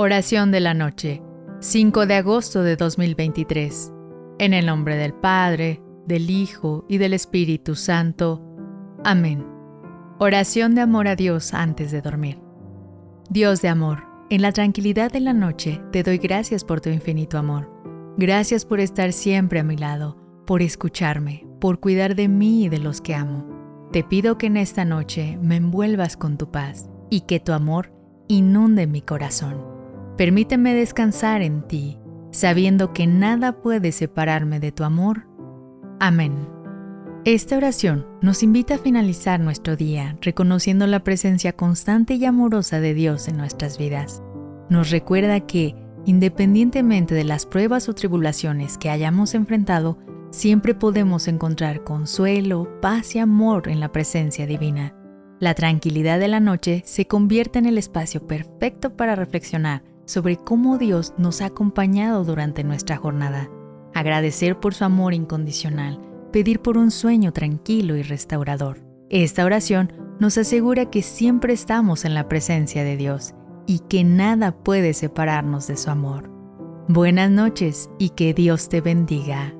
Oración de la noche, 5 de agosto de 2023. En el nombre del Padre, del Hijo y del Espíritu Santo. Amén. Oración de amor a Dios antes de dormir. Dios de amor, en la tranquilidad de la noche te doy gracias por tu infinito amor. Gracias por estar siempre a mi lado, por escucharme, por cuidar de mí y de los que amo. Te pido que en esta noche me envuelvas con tu paz y que tu amor inunde mi corazón. Permíteme descansar en ti, sabiendo que nada puede separarme de tu amor. Amén. Esta oración nos invita a finalizar nuestro día reconociendo la presencia constante y amorosa de Dios en nuestras vidas. Nos recuerda que, independientemente de las pruebas o tribulaciones que hayamos enfrentado, siempre podemos encontrar consuelo, paz y amor en la presencia divina. La tranquilidad de la noche se convierte en el espacio perfecto para reflexionar sobre cómo Dios nos ha acompañado durante nuestra jornada, agradecer por su amor incondicional, pedir por un sueño tranquilo y restaurador. Esta oración nos asegura que siempre estamos en la presencia de Dios y que nada puede separarnos de su amor. Buenas noches y que Dios te bendiga.